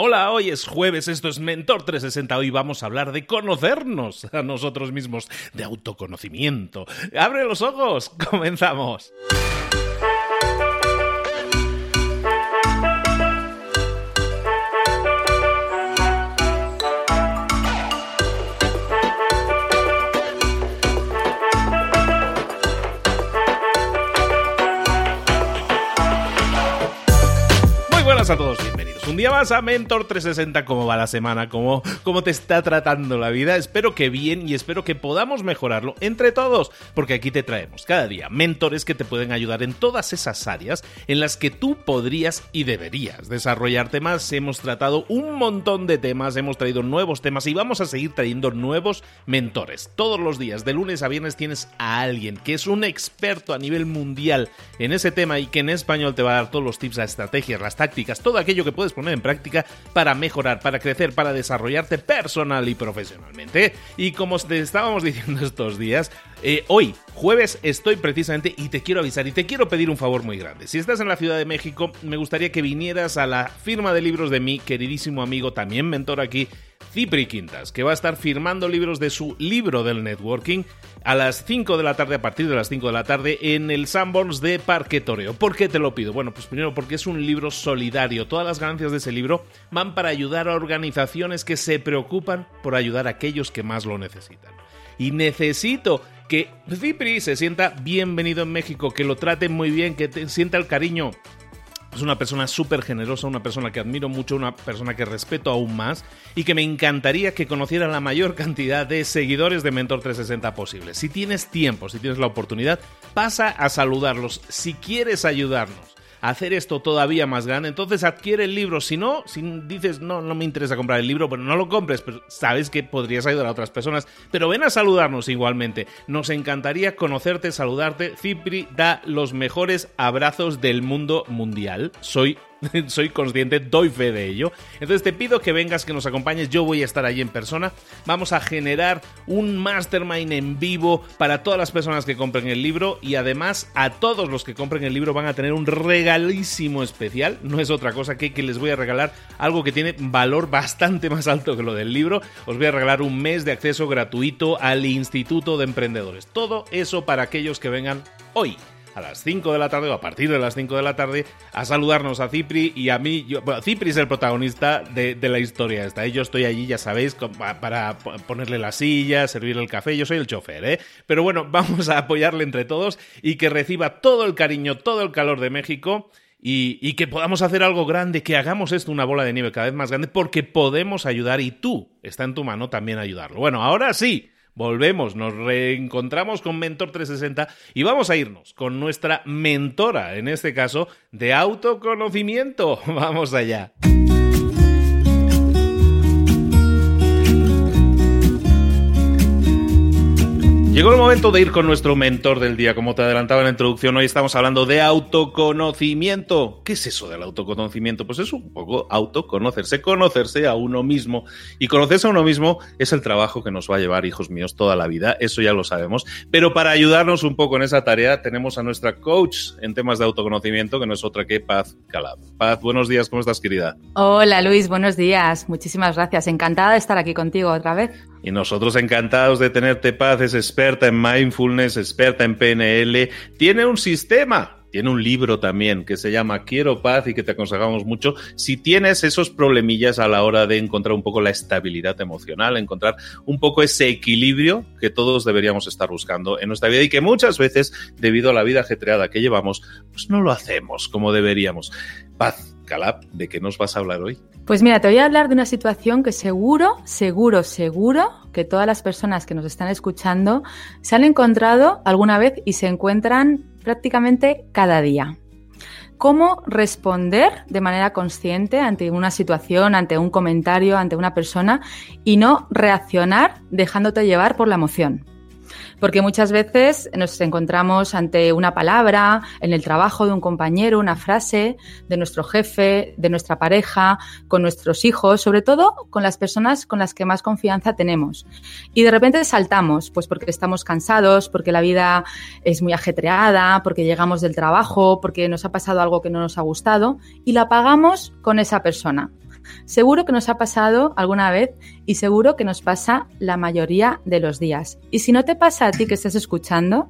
Hola, hoy es jueves, esto es Mentor 360, hoy vamos a hablar de conocernos a nosotros mismos, de autoconocimiento. ¡Abre los ojos! ¡Comenzamos! Muy buenas a todos, bienvenidos. Un día más a Mentor 360, ¿cómo va la semana? ¿Cómo, ¿Cómo te está tratando la vida? Espero que bien y espero que podamos mejorarlo entre todos, porque aquí te traemos cada día mentores que te pueden ayudar en todas esas áreas en las que tú podrías y deberías desarrollarte más. Hemos tratado un montón de temas, hemos traído nuevos temas y vamos a seguir trayendo nuevos mentores. Todos los días, de lunes a viernes, tienes a alguien que es un experto a nivel mundial en ese tema y que en español te va a dar todos los tips, las estrategias, las tácticas, todo aquello que puedes poner en práctica para mejorar, para crecer, para desarrollarte personal y profesionalmente. Y como te estábamos diciendo estos días, eh, hoy, jueves, estoy precisamente y te quiero avisar y te quiero pedir un favor muy grande. Si estás en la Ciudad de México, me gustaría que vinieras a la firma de libros de mi queridísimo amigo, también mentor aquí, Cipri Quintas, que va a estar firmando libros de su libro del networking a las 5 de la tarde, a partir de las 5 de la tarde, en el Sanborns de Parque Toreo. ¿Por qué te lo pido? Bueno, pues primero porque es un libro solidario. Todas las ganancias de ese libro van para ayudar a organizaciones que se preocupan por ayudar a aquellos que más lo necesitan. Y necesito que Cipri se sienta bienvenido en México, que lo traten muy bien, que te sienta el cariño es una persona súper generosa, una persona que admiro mucho, una persona que respeto aún más y que me encantaría que conociera la mayor cantidad de seguidores de Mentor 360 posibles. Si tienes tiempo, si tienes la oportunidad, pasa a saludarlos. Si quieres ayudarnos hacer esto todavía más grande, entonces adquiere el libro. Si no, si dices, no, no me interesa comprar el libro, pero no lo compres, pero sabes que podrías ayudar a otras personas. Pero ven a saludarnos igualmente. Nos encantaría conocerte, saludarte. Cipri da los mejores abrazos del mundo mundial. Soy soy consciente, doy fe de ello. Entonces te pido que vengas, que nos acompañes, yo voy a estar allí en persona. Vamos a generar un mastermind en vivo para todas las personas que compren el libro y además a todos los que compren el libro van a tener un regalísimo especial. No es otra cosa que que les voy a regalar algo que tiene valor bastante más alto que lo del libro. Os voy a regalar un mes de acceso gratuito al Instituto de Emprendedores. Todo eso para aquellos que vengan hoy a las 5 de la tarde o a partir de las 5 de la tarde a saludarnos a Cipri y a mí. Yo, Cipri es el protagonista de, la historia esta. ¿eh? Yo estoy allí, ya sabéis, para ponerle la silla, servirle el café. Yo soy el chofer, ¿eh? Pero bueno, vamos a apoyarle entre todos y que reciba todo el cariño, todo el calor de México. Y, y, que podamos hacer algo grande, que hagamos esto una bola de nieve cada vez más grande, porque podemos ayudar y tú está en tu mano también ayudarlo. Bueno, ahora sí, Volvemos, nos reencontramos con Mentor 360 y vamos a irnos con nuestra mentora, en este caso, de autoconocimiento. Vamos allá. Llegó el momento de ir con nuestro mentor del día. Como te adelantaba en la introducción, hoy estamos hablando de autoconocimiento. ¿Qué es eso del autoconocimiento? Pues es un poco autoconocerse, conocerse a uno mismo. Y conocerse a uno mismo es el trabajo que nos va a llevar, hijos míos, toda la vida. Eso ya lo sabemos. Pero para ayudarnos un poco en esa tarea, tenemos a nuestra coach en temas de autoconocimiento, que no es otra que Paz Calab. Paz, buenos días, ¿cómo estás, querida? Hola, Luis, buenos días. Muchísimas gracias. Encantada de estar aquí contigo otra vez. Y nosotros encantados de tenerte paz, es experta en mindfulness, experta en PNL, tiene un sistema, tiene un libro también que se llama Quiero paz y que te aconsejamos mucho si tienes esos problemillas a la hora de encontrar un poco la estabilidad emocional, encontrar un poco ese equilibrio que todos deberíamos estar buscando en nuestra vida y que muchas veces, debido a la vida ajetreada que llevamos, pues no lo hacemos como deberíamos. Paz, Calab, ¿de qué nos vas a hablar hoy? Pues mira, te voy a hablar de una situación que seguro, seguro, seguro que todas las personas que nos están escuchando se han encontrado alguna vez y se encuentran prácticamente cada día. Cómo responder de manera consciente ante una situación, ante un comentario, ante una persona y no reaccionar dejándote llevar por la emoción porque muchas veces nos encontramos ante una palabra, en el trabajo de un compañero, una frase de nuestro jefe, de nuestra pareja, con nuestros hijos, sobre todo con las personas con las que más confianza tenemos. Y de repente saltamos, pues porque estamos cansados, porque la vida es muy ajetreada, porque llegamos del trabajo, porque nos ha pasado algo que no nos ha gustado y la pagamos con esa persona. Seguro que nos ha pasado alguna vez y seguro que nos pasa la mayoría de los días. Y si no te pasa a ti que estás escuchando,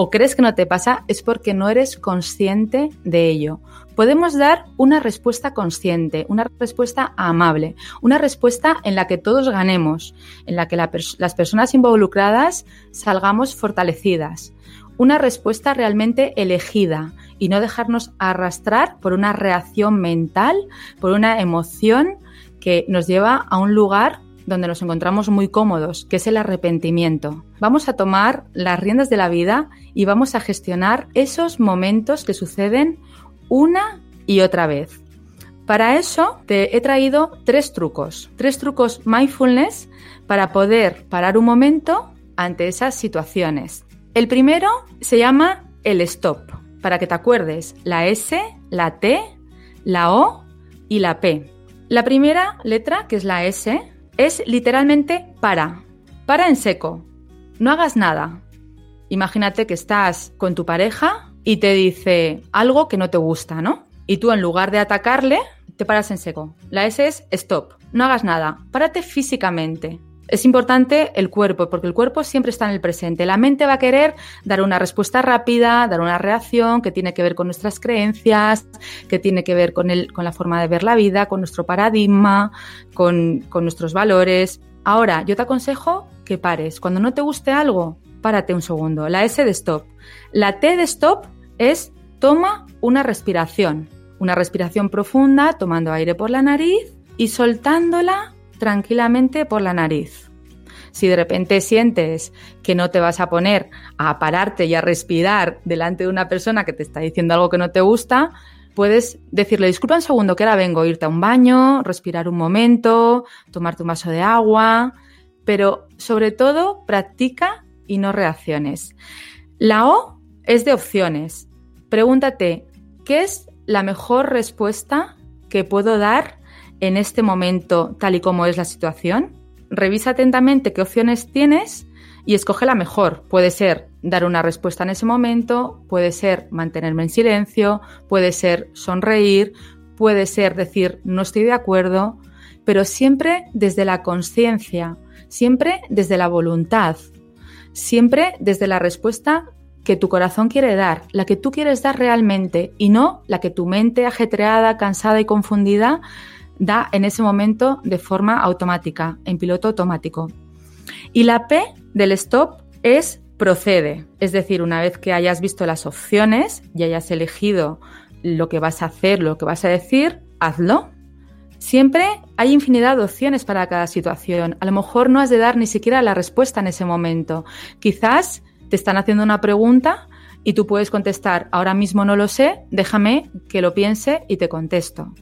o crees que no te pasa, es porque no eres consciente de ello. Podemos dar una respuesta consciente, una respuesta amable, una respuesta en la que todos ganemos, en la que las personas involucradas salgamos fortalecidas, una respuesta realmente elegida y no dejarnos arrastrar por una reacción mental, por una emoción que nos lleva a un lugar donde nos encontramos muy cómodos, que es el arrepentimiento. Vamos a tomar las riendas de la vida y vamos a gestionar esos momentos que suceden una y otra vez. Para eso te he traído tres trucos, tres trucos mindfulness para poder parar un momento ante esas situaciones. El primero se llama el stop, para que te acuerdes, la S, la T, la O y la P. La primera letra, que es la S, es literalmente para. Para en seco. No hagas nada. Imagínate que estás con tu pareja y te dice algo que no te gusta, ¿no? Y tú en lugar de atacarle, te paras en seco. La S es stop. No hagas nada. Párate físicamente. Es importante el cuerpo, porque el cuerpo siempre está en el presente. La mente va a querer dar una respuesta rápida, dar una reacción que tiene que ver con nuestras creencias, que tiene que ver con, la forma de ver la vida, con nuestro paradigma, con, con nuestros valores. Ahora, yo te aconsejo que pares. Cuando no te guste algo, párate un segundo. La S de stop. La T de stop es toma una respiración. Una respiración profunda, tomando aire por la nariz y soltándola tranquilamente por la nariz. Si de repente sientes que no te vas a poner a pararte y a respirar delante de una persona que te está diciendo algo que no te gusta, puedes decirle, disculpa un segundo, que ahora vengo, irte a un baño, respirar un momento, tomarte un vaso de agua, pero sobre todo practica y no reacciones. La O es de opciones. Pregúntate, ¿qué es la mejor respuesta que puedo dar en este momento tal y como es la situación, revisa atentamente qué opciones tienes y escoge la mejor. Puede ser dar una respuesta en ese momento, puede ser mantenerme en silencio, puede ser sonreír, puede ser decir no estoy de acuerdo, pero siempre desde la conciencia, siempre desde la voluntad, siempre desde la respuesta que tu corazón quiere dar, la que tú quieres dar realmente y no la que tu mente ajetreada, cansada y confundida da en ese momento de forma automática, en piloto automático. Y la P del stop es procede, es decir, una vez que hayas visto las opciones y hayas elegido lo que vas a hacer, lo que vas a decir, hazlo. Siempre hay infinidad de opciones para cada situación. A lo mejor no has de dar ni siquiera la respuesta en ese momento. Quizás te están haciendo una pregunta y tú puedes contestar, ahora mismo no lo sé, déjame que lo piense y te contesto.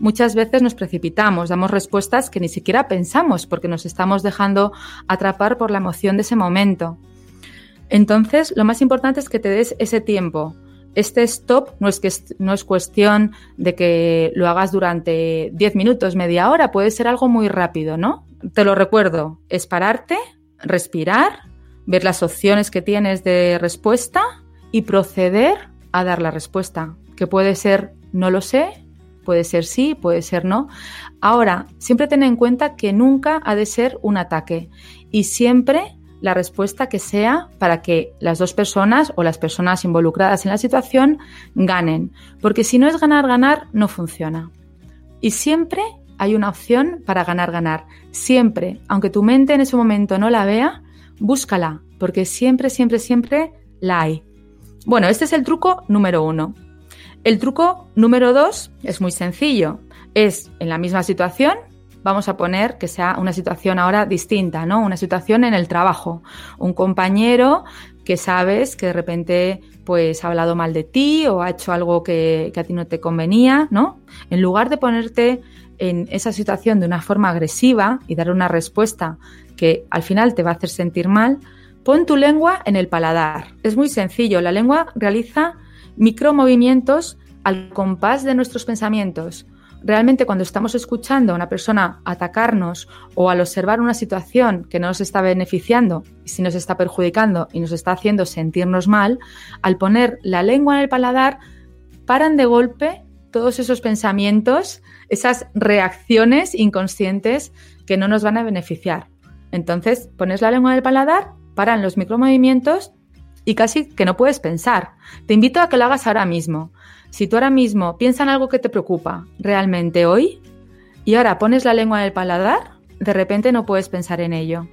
Muchas veces nos precipitamos, damos respuestas que ni siquiera pensamos porque nos estamos dejando atrapar por la emoción de ese momento. Entonces, lo más importante es que te des ese tiempo. Este stop no es, que, no es cuestión de que lo hagas durante 10 minutos, media hora, puede ser algo muy rápido, ¿no? Te lo recuerdo, es pararte, respirar, ver las opciones que tienes de respuesta y proceder a dar la respuesta, que puede ser no lo sé, Puede ser sí, puede ser no. Ahora, siempre ten en cuenta que nunca ha de ser un ataque y siempre la respuesta que sea para que las dos personas o las personas involucradas en la situación ganen. Porque si no es ganar, ganar, no funciona. Y siempre hay una opción para ganar, ganar. Siempre, aunque tu mente en ese momento no la vea, búscala, porque siempre, siempre, siempre la hay. Bueno, este es el truco número uno. El truco número dos es muy sencillo. Es en la misma situación, vamos a poner que sea una situación ahora distinta, ¿no? Una situación en el trabajo. Un compañero que sabes que de repente pues ha hablado mal de ti o ha hecho algo que, que a ti no te convenía, ¿no? En lugar de ponerte en esa situación de una forma agresiva y dar una respuesta que al final te va a hacer sentir mal, pon tu lengua en el paladar. Es muy sencillo, la lengua realiza micromovimientos al compás de nuestros pensamientos. Realmente cuando estamos escuchando a una persona atacarnos o al observar una situación que no nos está beneficiando, si nos está perjudicando y nos está haciendo sentirnos mal, al poner la lengua en el paladar, paran de golpe todos esos pensamientos, esas reacciones inconscientes que no nos van a beneficiar. Entonces, pones la lengua en el paladar, paran los micromovimientos y casi que no puedes pensar. Te invito a que lo hagas ahora mismo. Si tú ahora mismo piensas en algo que te preocupa realmente hoy y ahora pones la lengua en el paladar, de repente no puedes pensar en ello.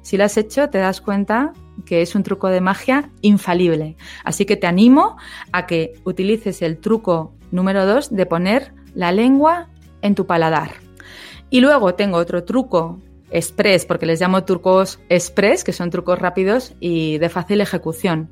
Si lo has hecho, te das cuenta que es un truco de magia infalible. Así que te animo a que utilices el truco número 2 de poner la lengua en tu paladar. Y luego tengo otro truco express, porque les llamo trucos express, que son trucos rápidos y de fácil ejecución.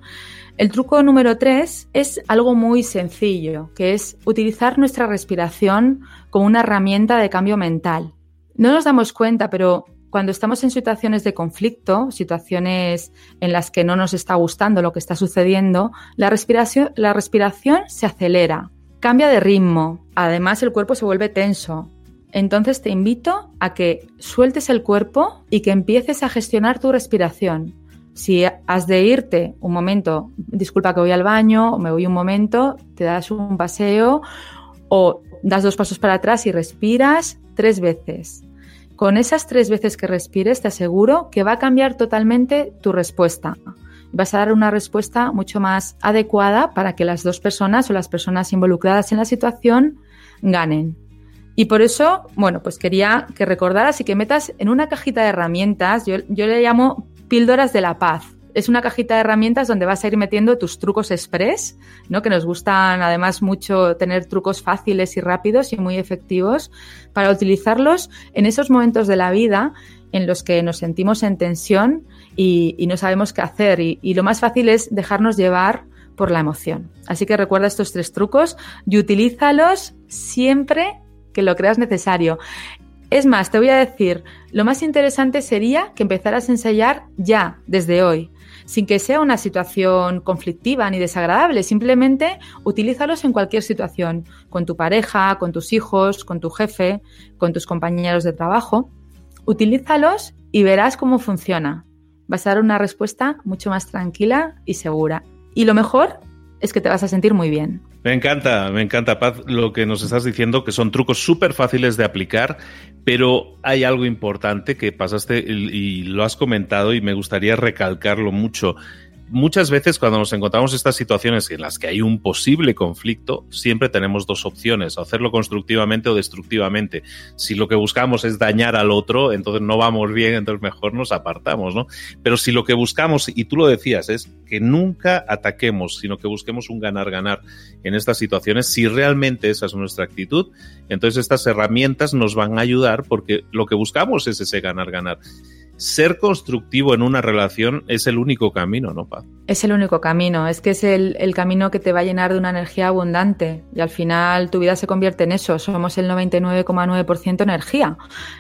El truco número 3 es algo muy sencillo, que es utilizar nuestra respiración como una herramienta de cambio mental. No nos damos cuenta, pero cuando estamos en situaciones de conflicto, situaciones en las que no nos está gustando lo que está sucediendo, la respiración, la respiración se acelera, cambia de ritmo, además el cuerpo se vuelve tenso. Entonces te invito a que sueltes el cuerpo y que empieces a gestionar tu respiración. Si has de irte un momento, disculpa que voy al baño, o me voy un momento, te das un paseo o das dos pasos para atrás y respiras tres veces. Con esas tres veces que respires, te aseguro que va a cambiar totalmente tu respuesta. Vas a dar una respuesta mucho más adecuada para que las dos personas o las personas involucradas en la situación ganen. Y por eso, bueno, pues quería que recordaras y que metas en una cajita de herramientas, yo, yo le llamo píldoras de la paz es una cajita de herramientas donde vas a ir metiendo tus trucos express, ¿no? que nos gustan además mucho tener trucos fáciles y rápidos y muy efectivos para utilizarlos en esos momentos de la vida en los que nos sentimos en tensión y, no sabemos qué hacer. Y, y lo más fácil es dejarnos llevar por la emoción. Así que recuerda estos tres trucos y utilízalos siempre que lo creas necesario. Es más, te voy a decir, lo más interesante sería que empezaras a ensayar ya, desde hoy sin que sea una situación conflictiva ni desagradable. Simplemente utilízalos en cualquier situación, con tu pareja, con tus hijos, con tu jefe, con tus compañeros de trabajo. Utilízalos y verás cómo funciona. Vas a dar una respuesta mucho más tranquila y segura. Y lo mejor es que te vas a sentir muy bien. Me encanta, me encanta, Paz, lo que nos estás diciendo, que son trucos súper fáciles de aplicar, pero hay algo importante que pasaste y, lo has comentado y me gustaría recalcarlo mucho muchas veces cuando nos encontramos estas situaciones en las que hay un posible conflicto, siempre tenemos dos opciones, hacerlo constructivamente o destructivamente. Si lo que buscamos es dañar al otro, entonces no vamos bien, entonces mejor nos apartamos, ¿no? Pero si lo que buscamos, y tú lo decías, es que nunca ataquemos, sino que busquemos un ganar-ganar en estas situaciones, si realmente esa es nuestra actitud, entonces estas herramientas nos van a ayudar porque lo que buscamos es ese ganar-ganar ser constructivo en una relación es el único camino, ¿no, Paz? Es el único camino, es que es el, el, camino que te va a llenar de una energía abundante y al final tu vida se convierte en eso, somos el 99,9% energía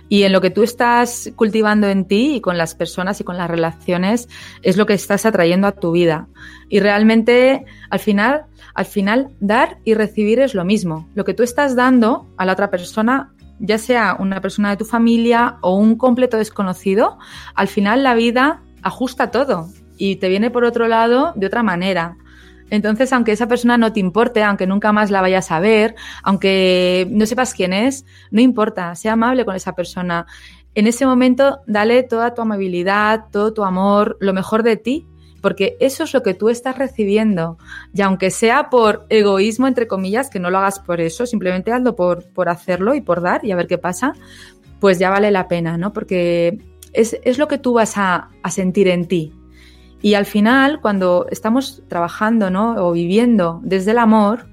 y en lo que tú estás cultivando en ti y con las personas y con las relaciones es lo que estás atrayendo a tu vida y realmente al final al final dar y recibir es lo mismo. Lo que tú estás dando a la otra persona ya sea una persona de tu familia o un completo desconocido, al final la vida ajusta todo y te viene por otro lado de otra manera. Entonces, aunque esa persona no te importe, aunque nunca más la vayas a ver, aunque no sepas quién es, no importa, sea amable con esa persona. En ese momento, dale toda tu amabilidad, todo tu amor, lo mejor de ti porque eso es lo que tú estás recibiendo. Y aunque sea por egoísmo, entre comillas, que no lo hagas por eso, simplemente hazlo por, por hacerlo y por dar y a ver qué pasa, pues ya vale la pena, ¿no? Porque es, es lo que tú vas a, a, sentir en ti. Y al final, cuando estamos trabajando, ¿no? O viviendo desde el amor,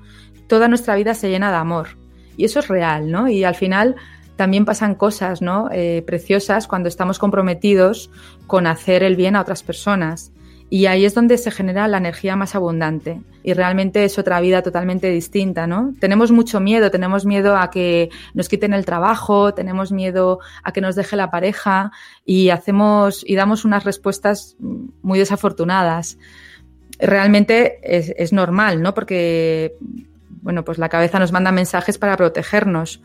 toda nuestra vida se llena de amor. Y eso es real, ¿no? Y al final también pasan cosas, ¿no? Eh, preciosas cuando estamos comprometidos con hacer el bien a otras personas. Y ahí es donde se genera la energía más abundante. Y realmente es otra vida totalmente distinta, ¿no? Tenemos mucho miedo, tenemos miedo a que nos quiten el trabajo, tenemos miedo a que nos deje la pareja y hacemos y damos unas respuestas muy desafortunadas. Realmente es, normal, ¿no? Porque, bueno, pues la cabeza nos manda mensajes para protegernos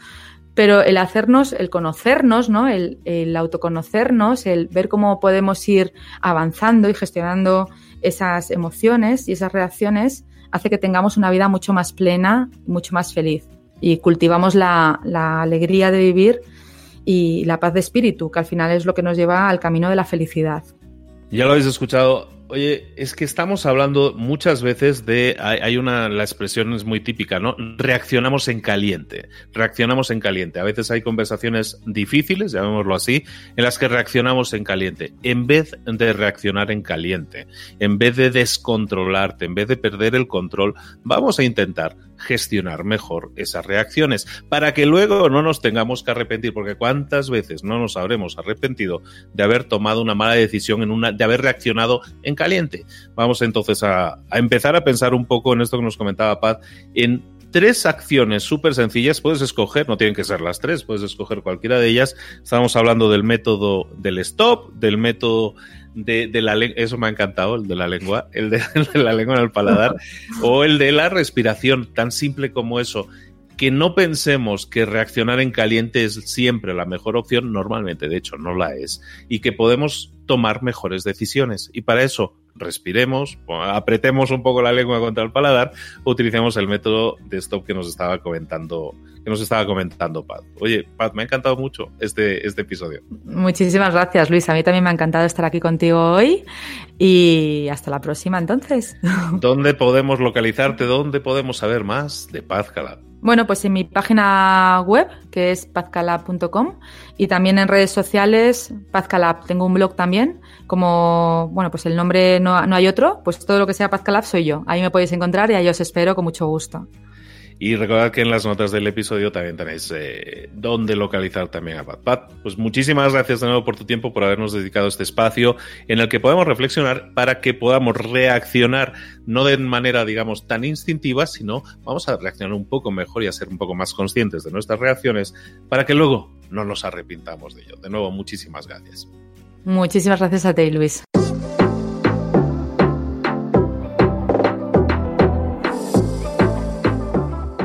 pero el hacernos, el conocernos, ¿no? El, autoconocernos, el ver cómo podemos ir avanzando y gestionando esas emociones y esas reacciones hace que tengamos una vida mucho más plena, mucho más feliz. y cultivamos la, la alegría de vivir y la paz de espíritu, que al final es lo que nos lleva al camino de la felicidad. Ya lo habéis escuchado, Oye, es que estamos hablando muchas veces de, hay, una, la expresión es muy típica, ¿no? Reaccionamos en caliente, reaccionamos en caliente. A veces hay conversaciones difíciles, llamémoslo así, en las que reaccionamos en caliente. En vez de reaccionar en caliente, en vez de descontrolarte, en vez de perder el control, vamos a intentar gestionar mejor esas reacciones para que luego no nos tengamos que arrepentir, porque cuántas veces no nos habremos arrepentido de haber tomado una mala decisión, en una, de haber reaccionado en caliente. Vamos entonces a, a empezar a pensar un poco en esto que nos comentaba Paz, en tres acciones súper sencillas. Puedes escoger, no tienen que ser las tres, puedes escoger cualquiera de ellas. Estamos hablando del método del stop, del método de, la lengua, eso me ha encantado, el de la lengua, el de, la lengua en el paladar, o el de la respiración, tan simple como eso. Que no pensemos que reaccionar en caliente es siempre la mejor opción, normalmente, de hecho, no la es, y que podemos tomar mejores decisiones. Y para eso, respiremos, apretemos un poco la lengua contra el paladar, utilicemos el método de stop que nos estaba comentando que nos estaba comentando Pat. Oye, Pat, me ha encantado mucho este, este episodio. Muchísimas gracias, Luis. A mí también me ha encantado estar aquí contigo hoy y hasta la próxima entonces. ¿Dónde podemos localizarte? ¿Dónde podemos saber más de Paz Calab? Bueno, pues en mi página web, que es pazcalab.com, y también en redes sociales, Pazcalab. Tengo un blog también, como, bueno, pues el nombre no, no hay otro, pues todo lo que sea Pazcalab soy yo. Ahí me podéis encontrar y ahí os espero con mucho gusto. Y recordad que en las notas del episodio también tenéis eh, dónde localizar también a Pat. Pat, pues muchísimas gracias de nuevo por tu tiempo, por habernos dedicado este espacio en el que podemos reflexionar para que podamos reaccionar, no de manera, digamos, tan instintiva, sino vamos a reaccionar un poco mejor y a ser un poco más conscientes de nuestras reacciones para que luego no nos arrepintamos de ello. De nuevo, muchísimas gracias. Muchísimas gracias a ti, Luis.